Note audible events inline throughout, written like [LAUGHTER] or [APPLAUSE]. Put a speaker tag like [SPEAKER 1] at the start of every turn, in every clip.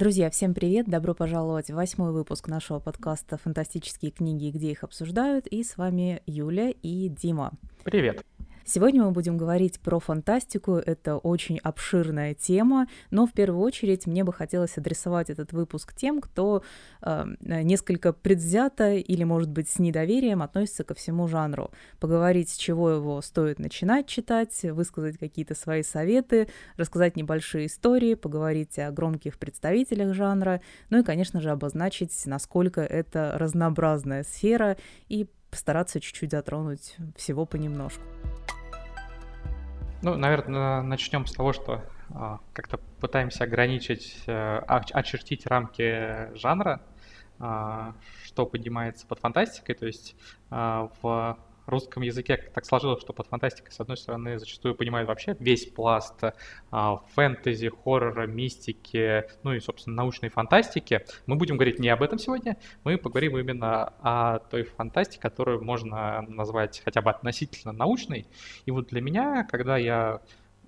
[SPEAKER 1] Друзья, всем привет! Добро пожаловать в восьмой выпуск нашего подкаста «Фантастические книги где их обсуждают». И с вами Юля и Дима.
[SPEAKER 2] Привет!
[SPEAKER 1] Сегодня мы будем говорить про фантастику. Это очень обширная тема, но в первую очередь мне бы хотелось адресовать этот выпуск тем, кто э, несколько предвзято или, может быть, с недоверием относится ко всему жанру. Поговорить, с чего его стоит начинать читать, высказать какие-то свои советы, рассказать небольшие истории, поговорить о громких представителях жанра, ну и, конечно же, обозначить, насколько это разнообразная сфера и постараться чуть-чуть затронуть всего понемножку.
[SPEAKER 2] Ну, наверное, начнем с того, что а, как-то пытаемся ограничить, а, очертить рамки жанра, а, что поднимается под фантастикой. То есть а, в русском языке так сложилось, что под фантастикой, с одной стороны, зачастую понимают вообще весь пласт а, фэнтези, хоррора, мистики, ну и, собственно, научной фантастики. Мы будем говорить не об этом сегодня, мы поговорим именно о той фантастике, которую можно назвать хотя бы относительно научной. И вот для меня, когда я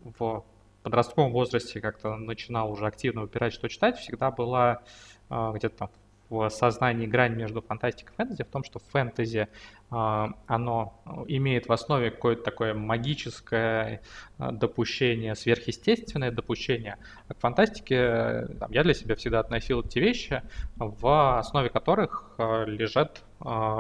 [SPEAKER 2] в подростковом возрасте как-то начинал уже активно выбирать, что читать, всегда была э, где-то там в сознании грань между фантастикой и фэнтези в том, что фэнтези а, оно имеет в основе какое-то такое магическое а, допущение, сверхъестественное допущение. А к фантастике там, я для себя всегда относил эти вещи, в основе которых лежат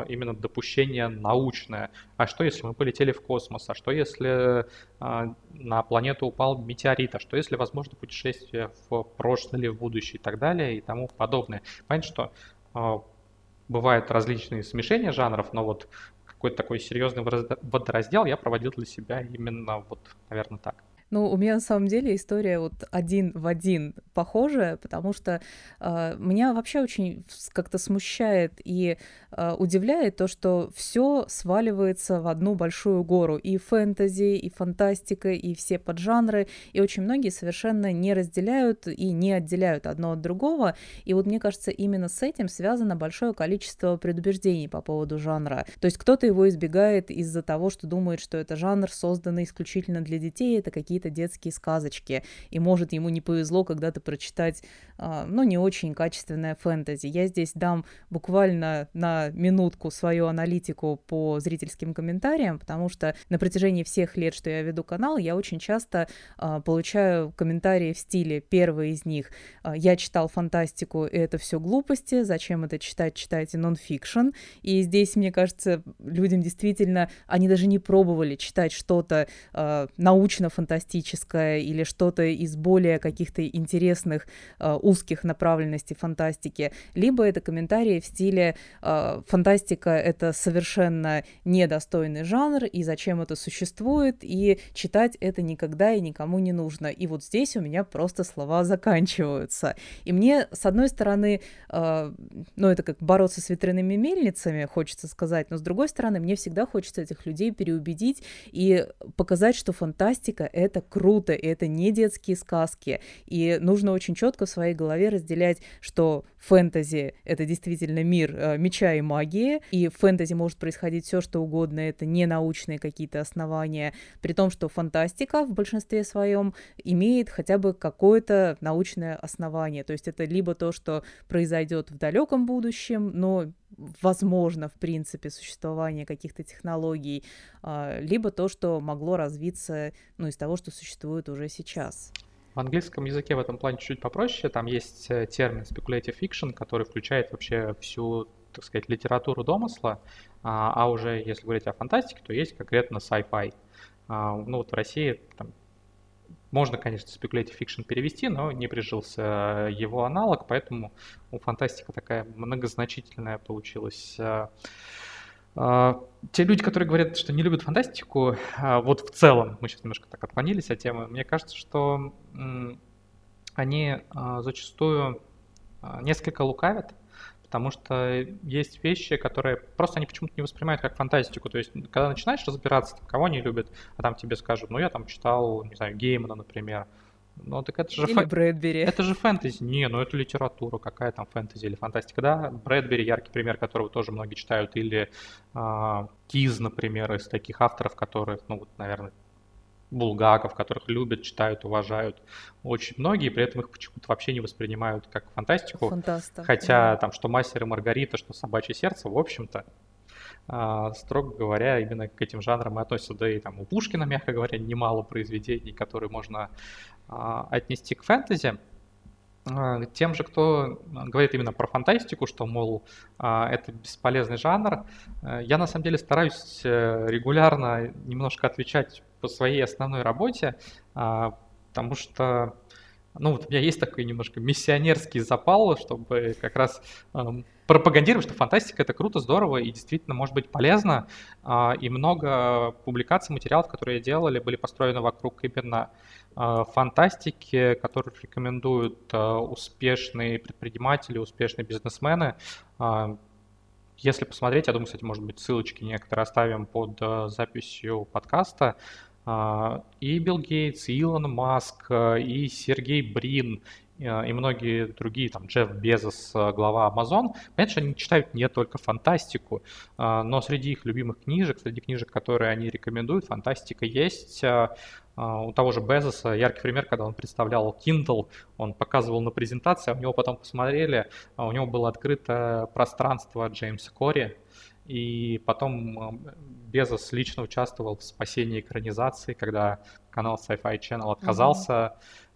[SPEAKER 2] именно допущение научное. А что если мы полетели в космос? А что если на планету упал метеорит? А что если возможно путешествие в прошлое или в будущее и так далее и тому подобное? Понятно, что бывают различные смешения жанров, но вот какой-то такой серьезный водораздел я проводил для себя именно вот, наверное, так.
[SPEAKER 1] Ну, у меня на самом деле история вот один в один похожая, потому что э, меня вообще очень как-то смущает и э, удивляет то, что все сваливается в одну большую гору. И фэнтези, и фантастика, и все поджанры. И очень многие совершенно не разделяют и не отделяют одно от другого. И вот мне кажется, именно с этим связано большое количество предубеждений по поводу жанра. То есть кто-то его избегает из-за того, что думает, что это жанр, созданный исключительно для детей, это какие-то какие-то детские сказочки, и может ему не повезло когда-то прочитать, ну, не очень качественное фэнтези. Я здесь дам буквально на минутку свою аналитику по зрительским комментариям, потому что на протяжении всех лет, что я веду канал, я очень часто а, получаю комментарии в стиле, первый из них, а, я читал фантастику, и это все глупости, зачем это читать, читайте нон-фикшн, и здесь, мне кажется, людям действительно, они даже не пробовали читать что-то э, научно-фантастическое, фантастическое или что-то из более каких-то интересных э, узких направленностей фантастики, либо это комментарии в стиле э, фантастика это совершенно недостойный жанр, и зачем это существует, и читать это никогда и никому не нужно. И вот здесь у меня просто слова заканчиваются. И мне, с одной стороны, э, ну это как бороться с ветряными мельницами, хочется сказать, но с другой стороны, мне всегда хочется этих людей переубедить и показать, что фантастика — это круто, и это не детские сказки. И нужно очень четко в своей голове разделять, что фэнтези — это действительно мир э, меча и магии, и в фэнтези может происходить все, что угодно, это не научные какие-то основания, при том, что фантастика в большинстве своем имеет хотя бы какое-то научное основание. То есть это либо то, что произойдет в далеком будущем, но возможно, в принципе, существование каких-то технологий, а, либо то, что могло развиться ну, из того, что существует уже сейчас.
[SPEAKER 2] В английском языке в этом плане чуть попроще. Там есть э, термин speculative fiction, который включает вообще всю, так сказать, литературу домысла. А, а уже если говорить о фантастике, то есть конкретно sci-fi. А, ну вот в России там, можно, конечно, speculative fiction перевести, но не прижился его аналог, поэтому у фантастика такая многозначительная получилась. А, а, те люди, которые говорят, что не любят фантастику, а, вот в целом, мы сейчас немножко так отклонились от темы, мне кажется, что они зачастую несколько лукавят, потому что есть вещи, которые просто они почему-то не воспринимают как фантастику. То есть, когда начинаешь разбираться, кого они любят, а там тебе скажут, ну я там читал, не знаю, Геймана, например. Ну, так это же
[SPEAKER 1] или фэ... Брэдбери.
[SPEAKER 2] Это же фэнтези. Не, ну это литература, какая там фэнтези или фантастика. Да, Брэдбери, яркий пример, которого тоже многие читают, или э, Киз, например, из таких авторов, которых, ну вот, наверное, булгаков, которых любят, читают, уважают очень многие, при этом их почему-то вообще не воспринимают как фантастику.
[SPEAKER 1] Фантаста.
[SPEAKER 2] Хотя там что «Мастер и Маргарита», что «Собачье сердце», в общем-то, а, строго говоря, именно к этим жанрам и относятся. Да и там у Пушкина, мягко говоря, немало произведений, которые можно отнести к фэнтези. А, тем же, кто говорит именно про фантастику, что, мол, это бесполезный жанр, я на самом деле стараюсь э, регулярно немножко отвечать по своей основной работе, потому что ну, вот у меня есть такой немножко миссионерский запал, чтобы как раз пропагандировать, что фантастика это круто, здорово и действительно может быть полезно. Э, и много публикаций, материалов, которые делали, были построены вокруг именно э, фантастики, которые рекомендуют э, успешные предприниматели, успешные бизнесмены. Если посмотреть, я думаю, кстати, может быть, ссылочки некоторые оставим под записью подкаста. А, и Билл Гейтс, и Илон Маск, и Сергей Брин, и многие другие, там, Джефф Безос, э, глава Amazon, понятно, что они читают не только фантастику, но среди их любимых книжек, среди книжек, которые они рекомендуют, фантастика есть. У того же Безоса яркий пример, когда он представлял Kindle, он показывал на презентации, а у него потом посмотрели, а у него было открыто пространство Джеймса Кори, и потом Безос лично участвовал в спасении экранизации, когда канал Sci-Fi Channel отказался mm-hmm.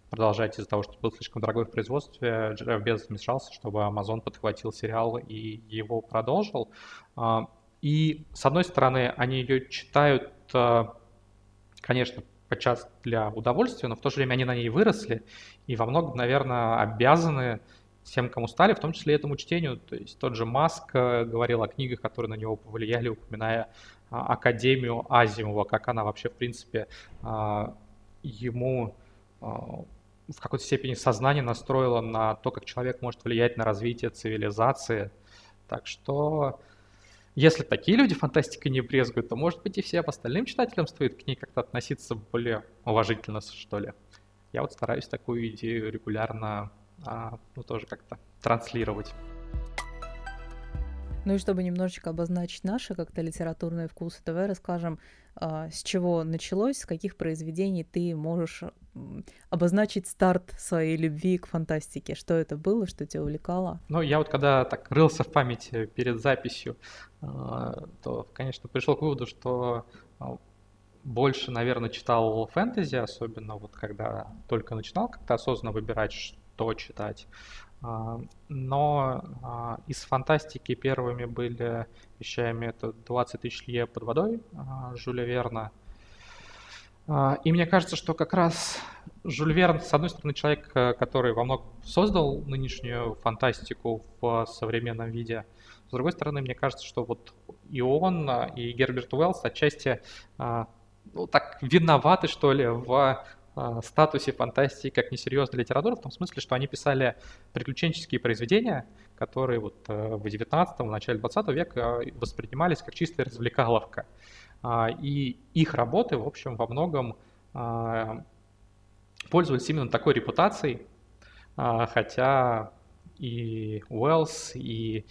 [SPEAKER 2] Продолжать из-за того, что был слишком дорогой в производстве. Джефф Безос вмешался, чтобы Amazon подхватил сериал и его продолжил. А, и, с одной стороны, они ее читают, а, конечно, подчас для удовольствия, но в то же время они на ней выросли и во многом, наверное, обязаны тем, кому стали, в том числе этому чтению. То есть тот же Маск э, говорил о книгах, которые на него повлияли, упоминая а, Академию Азимова, как она вообще, в принципе, ему в какой-то степени сознание настроила на то, как человек может влиять на развитие цивилизации. Так что, если такие люди фантастикой не брезгуют, то, может быть, и всем остальным читателям стоит к ней как-то относиться более уважительно, что ли. Я вот стараюсь такую идею регулярно а, ну, тоже как-то транслировать.
[SPEAKER 1] Ну и чтобы немножечко обозначить наши как-то литературные вкусы, давай расскажем, а, с чего началось, с каких произведений ты можешь обозначить старт своей любви к фантастике. Что это было, что тебя увлекало?
[SPEAKER 2] Ну, я вот когда так рылся в памяти перед записью, а, то, конечно, пришел к выводу, что а, больше, наверное, читал фэнтези, особенно вот когда только начинал как-то осознанно выбирать, что читать. А, но из фантастики первыми были вещами это 20 тысяч лье под водой Жюля Верна. И мне кажется, что как раз Жюль Верн, с одной стороны, человек, э, который во многом создал нынешнюю фантастику в современном виде, с другой стороны, мне кажется, что вот и он, и Герберт Уэллс отчасти ну, так виноваты, что ли, в а, статусе фантастики как несерьезной литературы, в том смысле, что они писали приключенческие произведения, которые вот э, в 19 в начале 20 века воспринимались как чистая развлекаловка. А, и их работы, в общем, во многом а, пользовались именно такой репутацией, хотя и Уэллс, и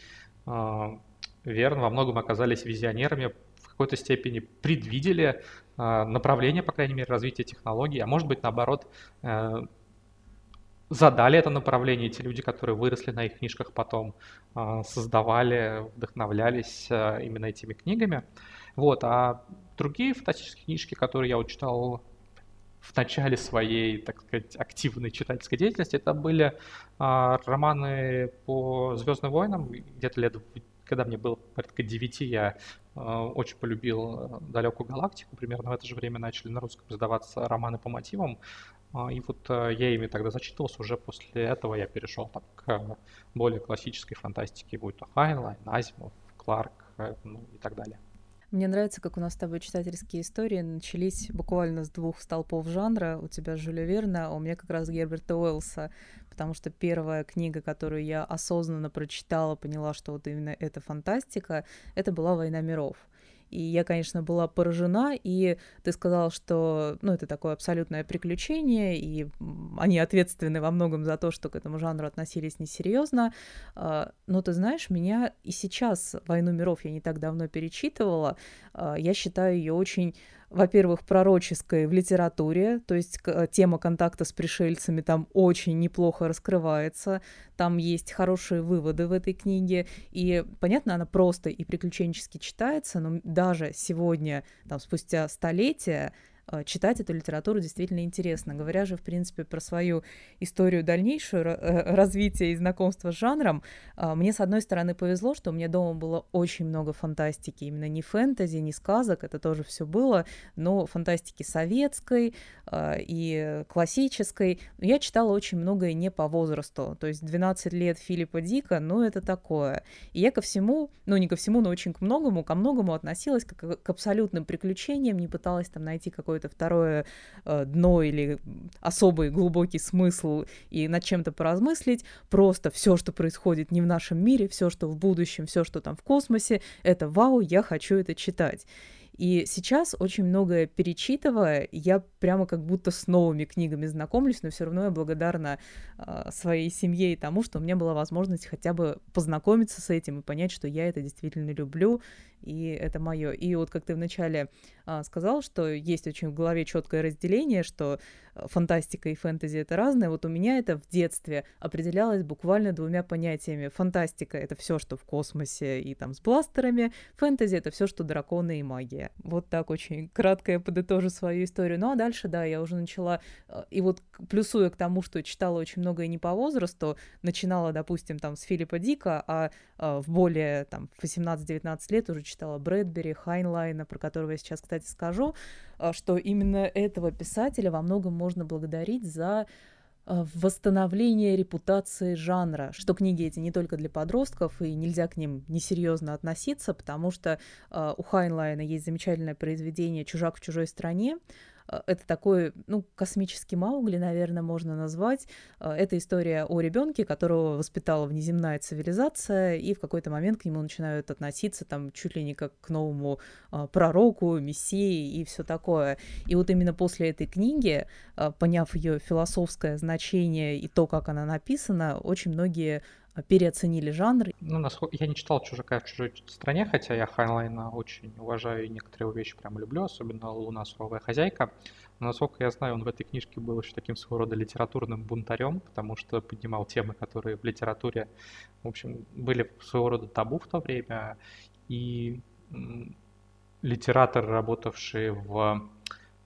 [SPEAKER 2] Верн во многом оказались визионерами, в какой-то степени предвидели Э, направление, по крайней мере, развития технологий, а может быть, наоборот, э, задали это направление, те люди, которые выросли на их книжках потом, э, создавали, вдохновлялись именно этими книгами. Вот, а другие фантастические книжки, которые я читал в начале своей, так сказать, активной читательской деятельности, это были романы по Звездным войнам, где-то лет когда мне было порядка 9, я э, очень полюбил э, «Далекую галактику». Примерно в это же время начали на русском издаваться романы по мотивам. Э, и вот я ими тогда зачитывался. Уже после этого я перешел так, к более классической фантастике, будь то Хайнлайн, Азимов, Кларк ну, и так далее.
[SPEAKER 1] Мне нравится, как у нас с тобой читательские истории начались буквально с двух столпов жанра. У тебя Жюля Верна, а у меня как раз Герберта Уэллса, потому что первая книга, которую я осознанно прочитала, поняла, что вот именно это фантастика, это была «Война миров». И я, конечно, была поражена, и ты сказал, что ну, это такое абсолютное приключение, и они ответственны во многом за то, что к этому жанру относились несерьезно. А, но ты знаешь, меня и сейчас «Войну миров» я не так давно перечитывала, а, я считаю ее очень во-первых, пророческой в литературе, то есть тема контакта с пришельцами там очень неплохо раскрывается, там есть хорошие выводы в этой книге, и, понятно, она просто и приключенчески читается, но даже сегодня, там, спустя столетия, Э, читать эту литературу действительно интересно. Говоря же, в принципе, про свою историю дальнейшую, э, развития и знакомства с жанром, э, мне, с одной стороны, повезло, что у меня дома было очень много фантастики, именно не фэнтези, не сказок, это тоже все было, но фантастики советской и классической. Я читала очень многое не по возрасту, то есть 12 лет Филиппа Дика, ну, это такое. И я ко всему, ну, не ко всему, но очень к многому, ко многому относилась как к абсолютным приключениям, не пыталась там найти какой какое-то второе э, дно или особый глубокий смысл и над чем-то поразмыслить. Просто все, что происходит не в нашем мире, все, что в будущем, все, что там в космосе, это вау, я хочу это читать. И сейчас, очень многое перечитывая, я прямо как будто с новыми книгами знакомлюсь, но все равно я благодарна э, своей семье и тому, что у меня была возможность хотя бы познакомиться с этим и понять, что я это действительно люблю, и это мое. И вот как ты вначале а, сказал, что есть очень в голове четкое разделение, что а, фантастика и фэнтези это разное. Вот у меня это в детстве определялось буквально двумя понятиями. Фантастика это все, что в космосе и там с бластерами. Фэнтези это все, что драконы и магия. Вот так очень кратко я подытожу свою историю. Ну а дальше, да, я уже начала, а, и вот плюсуя к тому, что читала очень много и не по возрасту, начинала, допустим, там с Филиппа Дика, а, а в более там 18-19 лет уже читала Брэдбери, Хайнлайна, про которого я сейчас, кстати, скажу, а, что именно этого писателя во многом можно благодарить за а, восстановление репутации жанра, что книги эти не только для подростков, и нельзя к ним несерьезно относиться, потому что э, у Хайнлайна есть замечательное произведение «Чужак в чужой стране», это такой, ну, космический Маугли, наверное, можно назвать. Э, это история о ребенке, которого воспитала внеземная цивилизация, и в какой-то момент к нему начинают относиться там чуть ли не как к новому э, пророку, мессии и все такое. И вот именно после этой книги, поняв ее философское значение и то, как она написана, очень многие переоценили жанр.
[SPEAKER 2] Ну, насколько я не читал «Чужака в чужой стране», хотя я Хайнлайна очень уважаю и некоторые его вещи прям люблю, особенно «Луна суровая хозяйка». Но, насколько я знаю, он в этой книжке был еще таким своего рода литературным бунтарем, потому что поднимал темы, которые в литературе, в общем, были своего рода табу в то время. И литераторы, работавшие в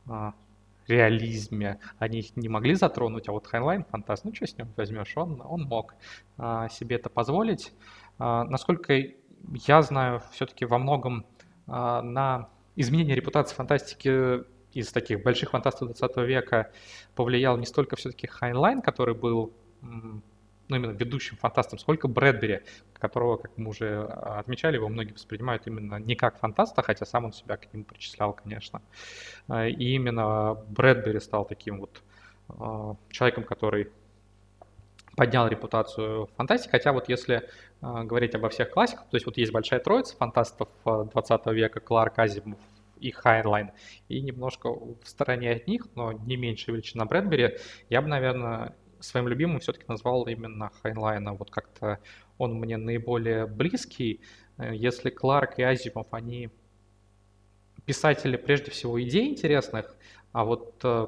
[SPEAKER 2] а, реализме они их не могли затронуть, а вот Хайнлайн фантаст, ну что с ним возьмешь, он, он мог а, себе это позволить. А, насколько я знаю, все-таки во многом а, на изменение репутации фантастики из таких больших фантастов 20 века повлиял не столько все-таки Хайнлайн, который был ну, именно ведущим фантастом, сколько Брэдбери, которого, как мы уже а, отмечали, его многие воспринимают именно не как фантаста, хотя сам он себя к ним причислял, конечно. А, и именно Брэдбери стал таким вот а, человеком, который поднял репутацию фантастики, хотя вот если говорить обо всех классиках, то есть вот есть большая троица фантастов 20 века, Кларк, Азимов, и Хайнлайн, и немножко в стороне от них, но не меньше величина Брэдбери, я бы, наверное, своим любимым все-таки назвал именно Хайнлайна. Вот как-то он мне наиболее близкий. Э, если Кларк и Азимов, они писатели прежде всего идей интересных, а вот э,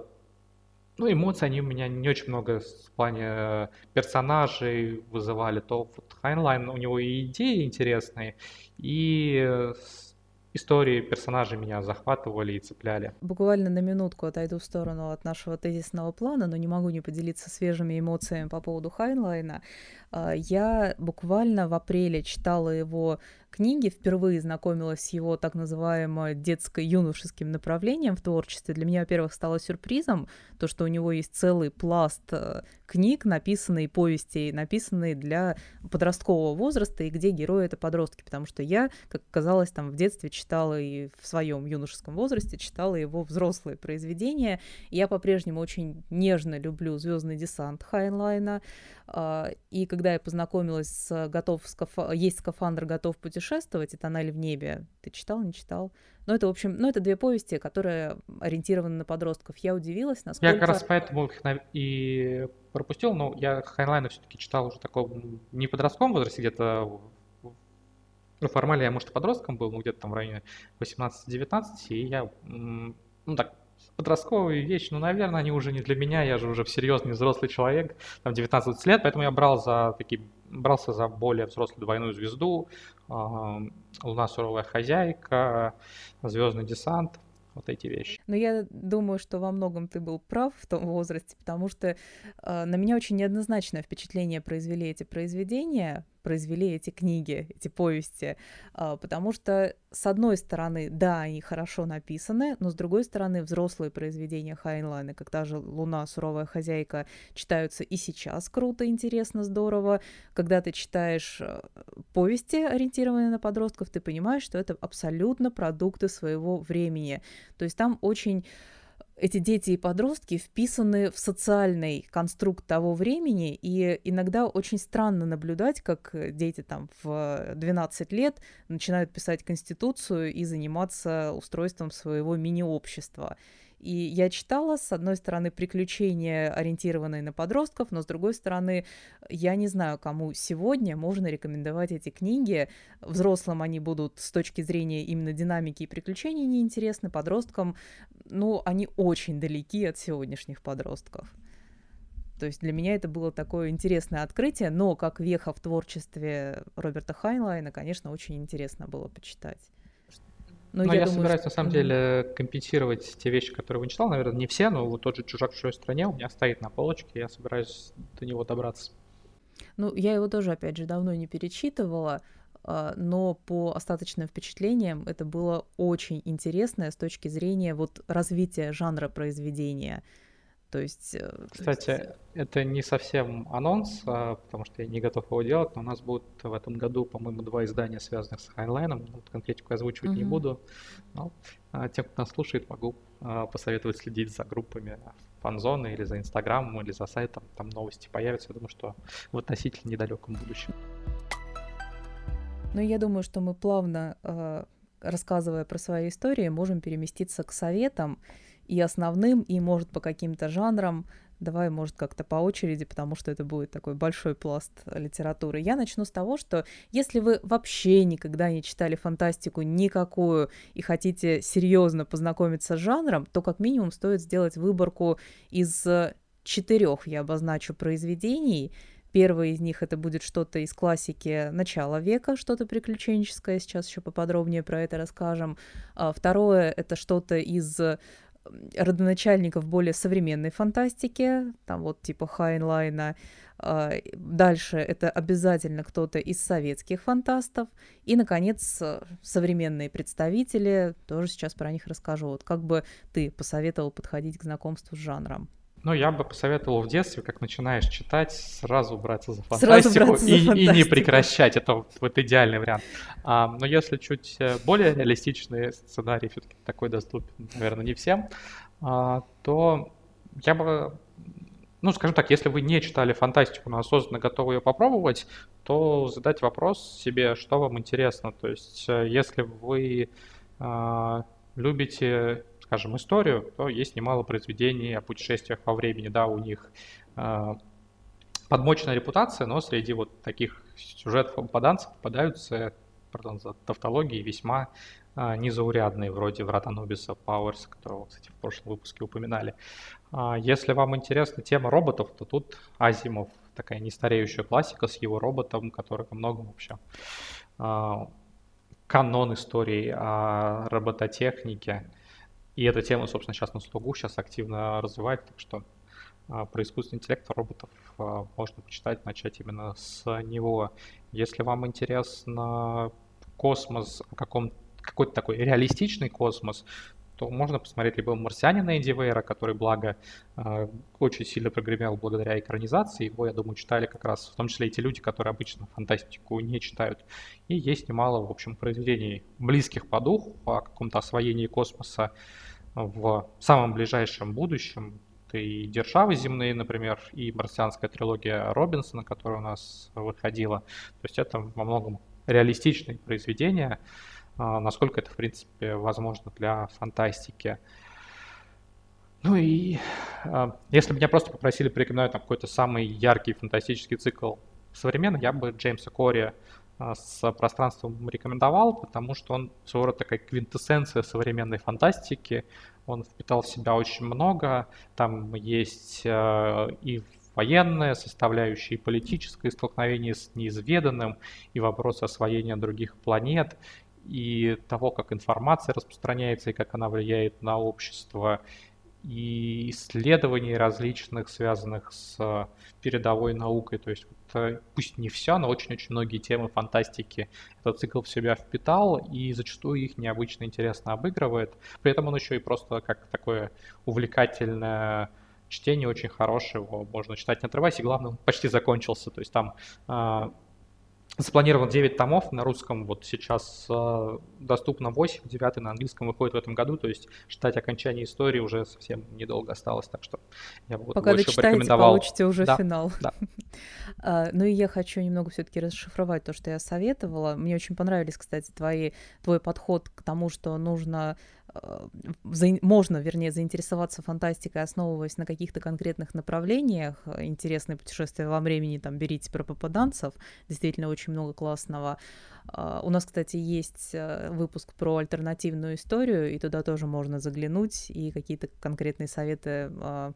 [SPEAKER 2] ну, эмоции они у меня не очень много в плане э, персонажей вызывали, то вот Хайнлайн, у него и идеи интересные, и истории персонажей меня захватывали и цепляли.
[SPEAKER 1] Буквально на минутку отойду в сторону от нашего тезисного плана, но не могу не поделиться свежими эмоциями по поводу Хайнлайна. А, я буквально в апреле читала его книги, впервые знакомилась с его так называемым детско-юношеским направлением в творчестве. Для меня, во-первых, стало сюрпризом то, что у него есть целый пласт э, книг, написанные повестей, написанные для подросткового возраста, и где герои — это подростки, потому что я, как казалось, там в детстве читала и в своем юношеском возрасте читала его взрослые произведения. Я по-прежнему очень нежно люблю «Звездный десант» Хайнлайна, а, и когда я познакомилась с «Готов скаф... «Есть скафандр, готов путешествовать» и «Тоннель в небе», ты читал, не читал? Ну, это, в общем, ну, это две повести, которые ориентированы на подростков. Я удивилась, насколько...
[SPEAKER 2] Я как раз поэтому их и пропустил, но я Хайнлайна все-таки читал уже такого не подростковом возрасте, где-то ну, формально я, может, и подростком был, ну, где-то там в районе 18-19, и я, ну, так, подростковые вещи, ну, наверное, они уже не для меня, я же уже серьезный взрослый человек, там 19 лет, поэтому я брал за такие, брался за более взрослую двойную звезду, э, Луна суровая хозяйка, Звездный десант, вот эти вещи.
[SPEAKER 1] Но я думаю, что во многом ты был прав в том возрасте, потому что э, на меня очень неоднозначное впечатление произвели эти произведения, произвели эти книги, эти повести, а, потому что, с одной стороны, да, они хорошо написаны, но с другой стороны, взрослые произведения Хайнлайна, как та же «Луна. Суровая хозяйка», читаются и сейчас круто, интересно, здорово. Когда ты читаешь э, повести, ориентированные на подростков, ты понимаешь, что это абсолютно продукты своего времени. То есть там очень эти дети и подростки вписаны в социальный конструкт того времени, и иногда очень странно наблюдать, как дети там в 12 лет начинают писать конституцию и заниматься устройством своего мини-общества. И я читала, с одной стороны, приключения, ориентированные на подростков, но с другой стороны, я не знаю, кому сегодня можно рекомендовать эти книги. Взрослым они будут с точки зрения именно динамики и приключений неинтересны, подросткам, ну, они очень далеки от сегодняшних подростков. То есть для меня это было такое интересное открытие, но как веха в творчестве Роберта Хайнлайна, конечно, очень интересно было почитать.
[SPEAKER 2] Но, но я, я думаю, собираюсь, что... на самом деле, компенсировать те вещи, которые вы читал. Наверное, не все, но вот тот же «Чужак в чужой стране» у меня стоит на полочке, я собираюсь до него добраться.
[SPEAKER 1] Ну, я его тоже, опять же, давно не перечитывала, а, но по остаточным впечатлениям это было очень интересно с точки зрения вот развития жанра произведения. То есть... Э,
[SPEAKER 2] Кстати,
[SPEAKER 1] то есть...
[SPEAKER 2] это не совсем анонс, а, потому что я не готов его делать, но у нас будут в этом году, по-моему, два издания, связанных с Хайнлайном. Вот конкретику озвучивать uh-huh. не буду. Но а, тем, кто нас слушает, могу а, посоветовать следить за группами фанзоны или за Инстаграмом, или за сайтом. Там новости появятся, я думаю, что в относительно недалеком будущем.
[SPEAKER 1] Ну, я думаю, что мы плавно, рассказывая про свои истории, можем переместиться к советам и основным, и, может, по каким-то жанрам. Давай, может, как-то по очереди, потому что это будет такой большой пласт литературы. Я начну с того, что если вы вообще никогда не читали фантастику никакую и хотите серьезно познакомиться с жанром, то как минимум стоит сделать выборку из четырех, я обозначу, произведений. Первое из них это будет что-то из классики начала века, что-то приключенческое, сейчас еще поподробнее про это расскажем. А второе это что-то из родоначальников более современной фантастики, там вот типа Хайнлайна. А, дальше это обязательно кто-то из советских фантастов. И, наконец, современные представители, тоже сейчас про них расскажу. Вот как бы ты посоветовал подходить к знакомству с жанром?
[SPEAKER 2] Ну, я бы посоветовал в детстве, как начинаешь читать, сразу браться за фантастику, браться и, за фантастику. и не прекращать. Это вот идеальный вариант. А, но если чуть э, более реалистичный сценарий все-таки такой доступен, наверное, не всем, а, то я бы, ну, скажем так, если вы не читали фантастику, но осознанно готовы ее попробовать, то задать вопрос себе, что вам интересно. То есть, э, если вы а, любите скажем, историю, то есть немало произведений о путешествиях во времени, да, у них э, подмоченная репутация, но среди вот таких сюжетов попаданцев попадаются, пардон за тавтологии, весьма э, незаурядные, вроде «Врата Нобиса», «Пауэрс», которого, кстати, в прошлом выпуске упоминали. Э, если вам интересна тема роботов, то тут Азимов, такая нестареющая классика с его роботом, который во многом вообще э, канон истории о робототехнике, и эта тема, собственно, сейчас на слугу, сейчас активно развивает, так что а, про искусственный интеллект роботов а, можно почитать, начать именно с него. Если вам интересно космос, каком, какой-то такой реалистичный космос, то можно посмотреть либо «Марсианина» Эдди Вейра, который, благо, а, очень сильно прогремел благодаря экранизации. Его, я думаю, читали как раз, в том числе и те люди, которые обычно фантастику не читают. И есть немало, в общем, произведений близких по духу, по какому-то освоению космоса в самом ближайшем будущем. Это и «Державы земные», например, и марсианская трилогия Робинсона, которая у нас выходила. То есть это во многом реалистичные произведения, насколько это, в принципе, возможно для фантастики. Ну и а, если бы меня просто попросили порекомендовать какой-то самый яркий фантастический цикл современный, я бы Джеймса Кори с пространством рекомендовал, потому что он своего рода такая квинтэссенция современной фантастики. Он впитал в себя очень много. Там есть и военная составляющая, и политическое столкновение с неизведанным, и вопрос освоения других планет, и того, как информация распространяется, и как она влияет на общество, и исследований различных, связанных с передовой наукой. То есть вот, пусть не все, но очень-очень многие темы фантастики этот цикл в себя впитал, и зачастую их необычно интересно обыгрывает. При этом он еще и просто как такое увлекательное чтение очень хорошее, его можно читать не отрываясь, и главное, он почти закончился. То есть там а, Запланирован 9 томов на русском, вот сейчас э, доступно 8, 9 на английском выходит в этом году, то есть ждать окончания истории уже совсем недолго осталось, так что
[SPEAKER 1] я бы Пока больше дочитаете, порекомендовал. получите уже
[SPEAKER 2] да,
[SPEAKER 1] финал.
[SPEAKER 2] Да. [LAUGHS]
[SPEAKER 1] а, ну и я хочу немного все-таки расшифровать то, что я советовала. Мне очень понравились, кстати, твои, твой подход к тому, что нужно можно, вернее, заинтересоваться фантастикой, основываясь на каких-то конкретных направлениях. Интересные путешествия во времени, там, берите про попаданцев, действительно очень много классного. А, у нас, кстати, есть э, выпуск про альтернативную историю, и туда тоже можно заглянуть и какие-то конкретные советы а,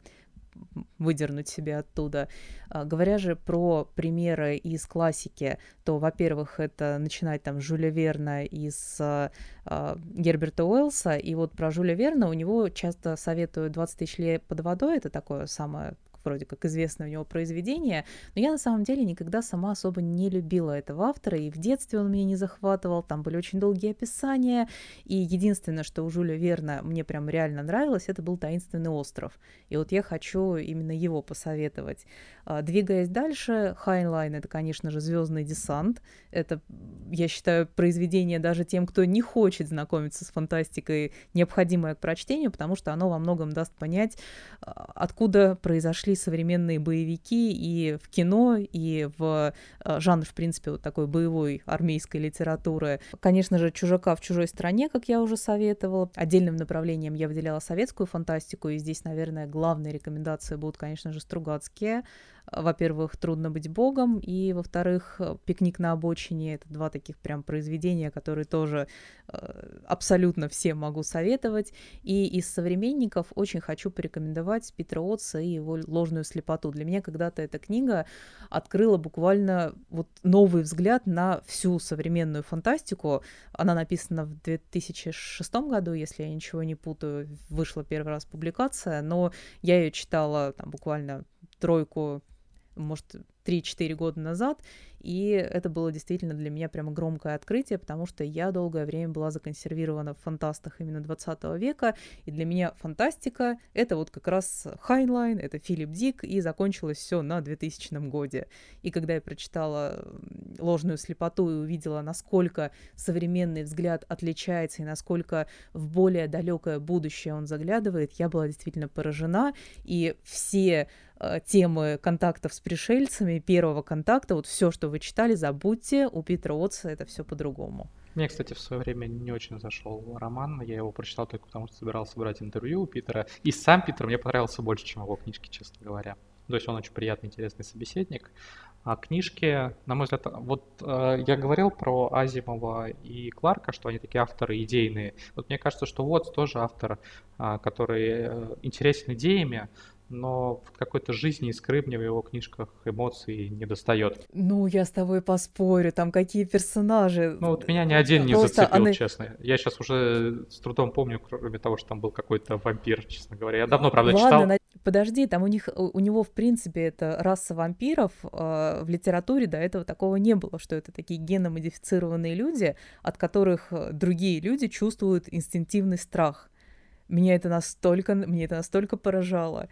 [SPEAKER 1] выдернуть себе оттуда. А, говоря же про примеры из классики, то, во-первых, это начинать там Жюля Верна из а, Герберта Уэллса, и вот про Жюля Верна у него часто советуют 20 тысяч лет под водой, это такое самое вроде как известное у него произведение, но я на самом деле никогда сама особо не любила этого автора, и в детстве он меня не захватывал, там были очень долгие описания, и единственное, что у Жюля Верна мне прям реально нравилось, это был «Таинственный остров», и вот я хочу именно его посоветовать. А, двигаясь дальше, Хайнлайн — это, конечно же, «Звездный десант», это, я считаю, произведение даже тем, кто не хочет знакомиться с фантастикой, необходимое к прочтению, потому что оно во многом даст понять, а, откуда произошли современные боевики и в кино, и в э, жанр, в принципе, вот такой боевой армейской литературы. Конечно же, «Чужака в чужой стране», как я уже советовала. Отдельным направлением я выделяла советскую фантастику, и здесь, наверное, главные рекомендации будут, конечно же, Стругацкие, во-первых, «Трудно быть богом», и, во-вторых, «Пикник на обочине». Это два таких прям произведения, которые тоже э, абсолютно всем могу советовать. И из современников очень хочу порекомендовать Питера Отца и его «Ложную слепоту». Для меня когда-то эта книга открыла буквально вот новый взгляд на всю современную фантастику. Она написана в 2006 году, если я ничего не путаю, вышла первый раз публикация, но я ее читала там буквально тройку может, 3-4 года назад, и это было действительно для меня прямо громкое открытие, потому что я долгое время была законсервирована в фантастах именно 20 века, и для меня фантастика — это вот как раз Хайнлайн, это Филипп Дик, и закончилось все на 2000 годе. И когда я прочитала «Ложную слепоту» и увидела, насколько современный взгляд отличается и насколько в более далекое будущее он заглядывает, я была действительно поражена, и все темы контактов с пришельцами, первого контакта, вот все, что вы читали, забудьте, у Питера Отца это все по-другому.
[SPEAKER 2] Мне, кстати, в свое время не очень зашел роман. Я его прочитал только потому, что собирался брать интервью у Питера. И сам Питер мне понравился больше, чем его книжки, честно говоря. То есть он очень приятный, интересный собеседник. А книжки, на мой взгляд, вот э, я говорил про Азимова и Кларка, что они такие авторы идейные. Вот мне кажется, что вот тоже автор, э, который э, интересен идеями, но какой-то жизни искры мне в его книжках эмоций не достает.
[SPEAKER 1] Ну, я с тобой поспорю, там какие персонажи.
[SPEAKER 2] Ну, вот меня ни один не Просто зацепил, она... честно. Я сейчас уже с трудом помню, кроме того, что там был какой-то вампир, честно говоря. Я давно, правда,
[SPEAKER 1] Ладно,
[SPEAKER 2] читал.
[SPEAKER 1] На... Подожди, там у них, у него, в принципе, это раса вампиров. Э, в литературе до этого такого не было, что это такие геномодифицированные люди, от которых другие люди чувствуют инстинктивный страх. Меня это настолько, мне это настолько поражало.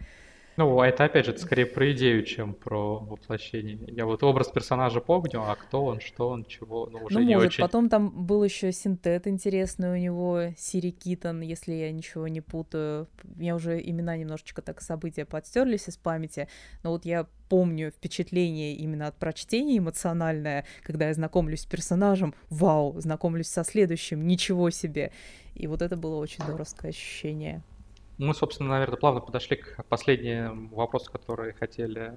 [SPEAKER 2] Ну, это опять же это скорее про идею, чем про воплощение. Я вот образ персонажа помню, а кто он, что он, чего, ну уже
[SPEAKER 1] ну,
[SPEAKER 2] не
[SPEAKER 1] может.
[SPEAKER 2] очень.
[SPEAKER 1] Потом там был еще синтет интересный у него, Сири Китон, если я ничего не путаю. У меня уже имена немножечко так события подстерлись из памяти, но вот я помню впечатление именно от прочтения эмоциональное, когда я знакомлюсь с персонажем, вау, знакомлюсь со следующим, ничего себе. И вот это было очень здоровское ощущение.
[SPEAKER 2] Мы, собственно, наверное, плавно подошли к последнему вопросу, который хотели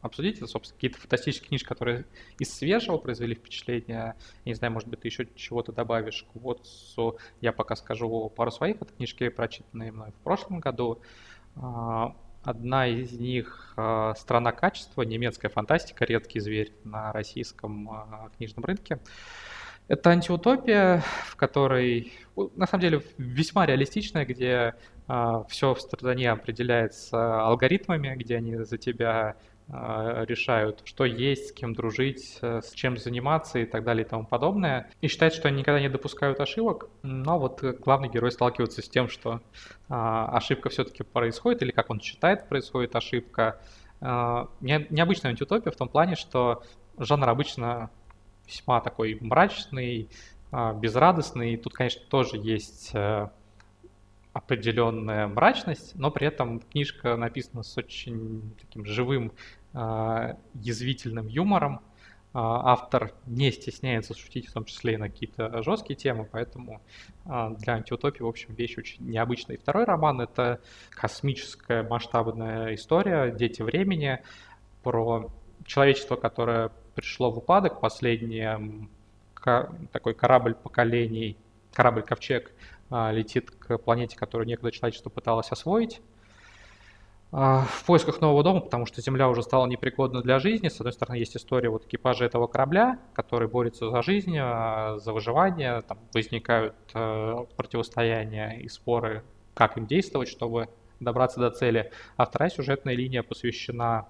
[SPEAKER 2] обсудить. Это, собственно, какие-то фантастические книжки, которые из свежего произвели впечатление. Я не знаю, может быть, ты еще чего-то добавишь к Уотсу. Я пока скажу пару своих. Это книжки, прочитанные мной в прошлом году. А, одна из них а, «Страна качества», немецкая фантастика, редкий зверь на российском а, книжном рынке. Это антиутопия, в которой, на самом деле, весьма реалистичная, где э, все в стране определяется алгоритмами, где они за тебя э, решают, что есть, с кем дружить, э, с чем заниматься и так далее и тому подобное. И считают, что они никогда не допускают ошибок, но вот главный герой сталкивается с тем, что э, ошибка все-таки происходит, или как он считает, происходит ошибка. Э, необычная антиутопия в том плане, что жанр обычно весьма такой мрачный, а, безрадостный. Тут, конечно, тоже есть э, определенная мрачность, но при этом книжка написана с очень таким живым, а, язвительным юмором. А, автор не стесняется шутить, в том числе и на какие-то жесткие темы, поэтому для антиутопии, в общем, вещь очень необычная. И второй роман — это космическая масштабная история «Дети времени» про человечество, которое пришло в упадок, последний такой корабль поколений, корабль-ковчег а, летит к планете, которую некогда человечество пыталось освоить а, в поисках нового дома, потому что Земля уже стала непригодна для жизни. С одной стороны, есть история вот экипажа этого корабля, который борется за жизнь, а, за выживание. Там возникают противостояния и споры, как им действовать, чтобы добраться до цели. А вторая сюжетная линия посвящена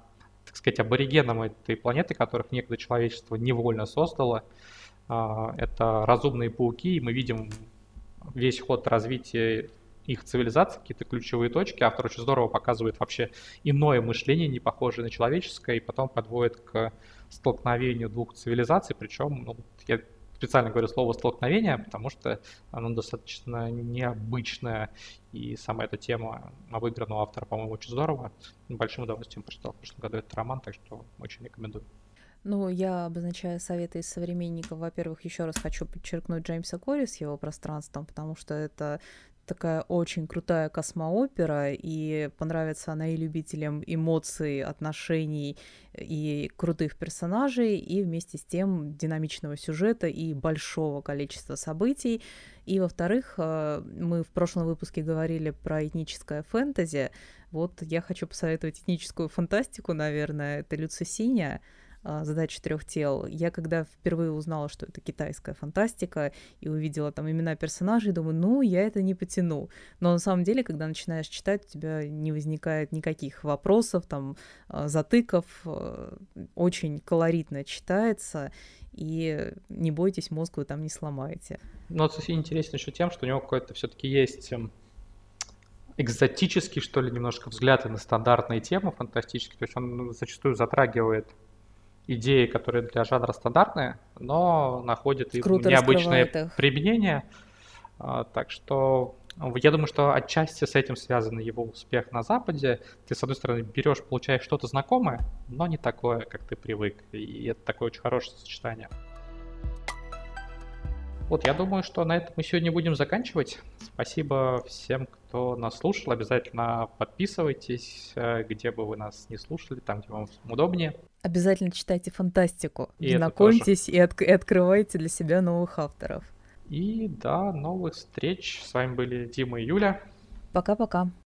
[SPEAKER 2] сказать, аборигенам этой планеты, которых некогда человечество невольно создало. А, это разумные пауки, и мы видим весь ход развития их цивилизации, какие-то ключевые точки. Автор очень здорово показывает вообще иное мышление, не похожее на человеческое, и потом подводит к столкновению двух цивилизаций. Причем, ну, я специально говорю слово столкновение, потому что оно достаточно необычное, и сама эта тема обыграна у автора, по-моему, очень здорово. Большим удовольствием прочитал в прошлом году этот роман, так что очень рекомендую.
[SPEAKER 1] Ну, я обозначаю советы из современников. Во-первых, еще раз хочу подчеркнуть Джеймса Кори с его пространством, потому что это такая очень крутая космоопера, и понравится она и любителям эмоций, отношений и крутых персонажей, и вместе с тем динамичного сюжета и большого количества событий. И, во-вторых, э, мы в прошлом выпуске говорили про этническое фэнтези. Вот я хочу посоветовать этническую фантастику, наверное, это Люцисиния, а, задачи трех тел. Я когда впервые узнала, что это китайская фантастика, и увидела там имена персонажей, думаю, ну, я это не потяну. Но на самом деле, когда начинаешь читать, у тебя не возникает никаких вопросов, там, а, затыков, а, очень колоритно читается, и не бойтесь, мозг вы там не сломаете.
[SPEAKER 2] Ну, вот София интересен еще тем, что у него какой-то все-таки есть эм, экзотический, что ли, немножко взгляд на стандартные темы фантастические. То есть он зачастую затрагивает идеи, которые для жанра стандартные, но находят Круто необычное их. применение. А, так что я думаю, что отчасти с этим связан его успех на Западе. Ты, с одной стороны, берешь, получаешь что-то знакомое, но не такое, как ты привык. И это такое очень хорошее сочетание. Вот, я думаю, что на этом мы сегодня будем заканчивать. Спасибо всем, кто нас слушал. Обязательно подписывайтесь, э, где бы вы нас не слушали, там, где вам удобнее.
[SPEAKER 1] Обязательно читайте фантастику, и знакомьтесь и, от- и открывайте для себя новых авторов.
[SPEAKER 2] И до новых встреч. С вами были Дима и Юля.
[SPEAKER 1] Пока-пока.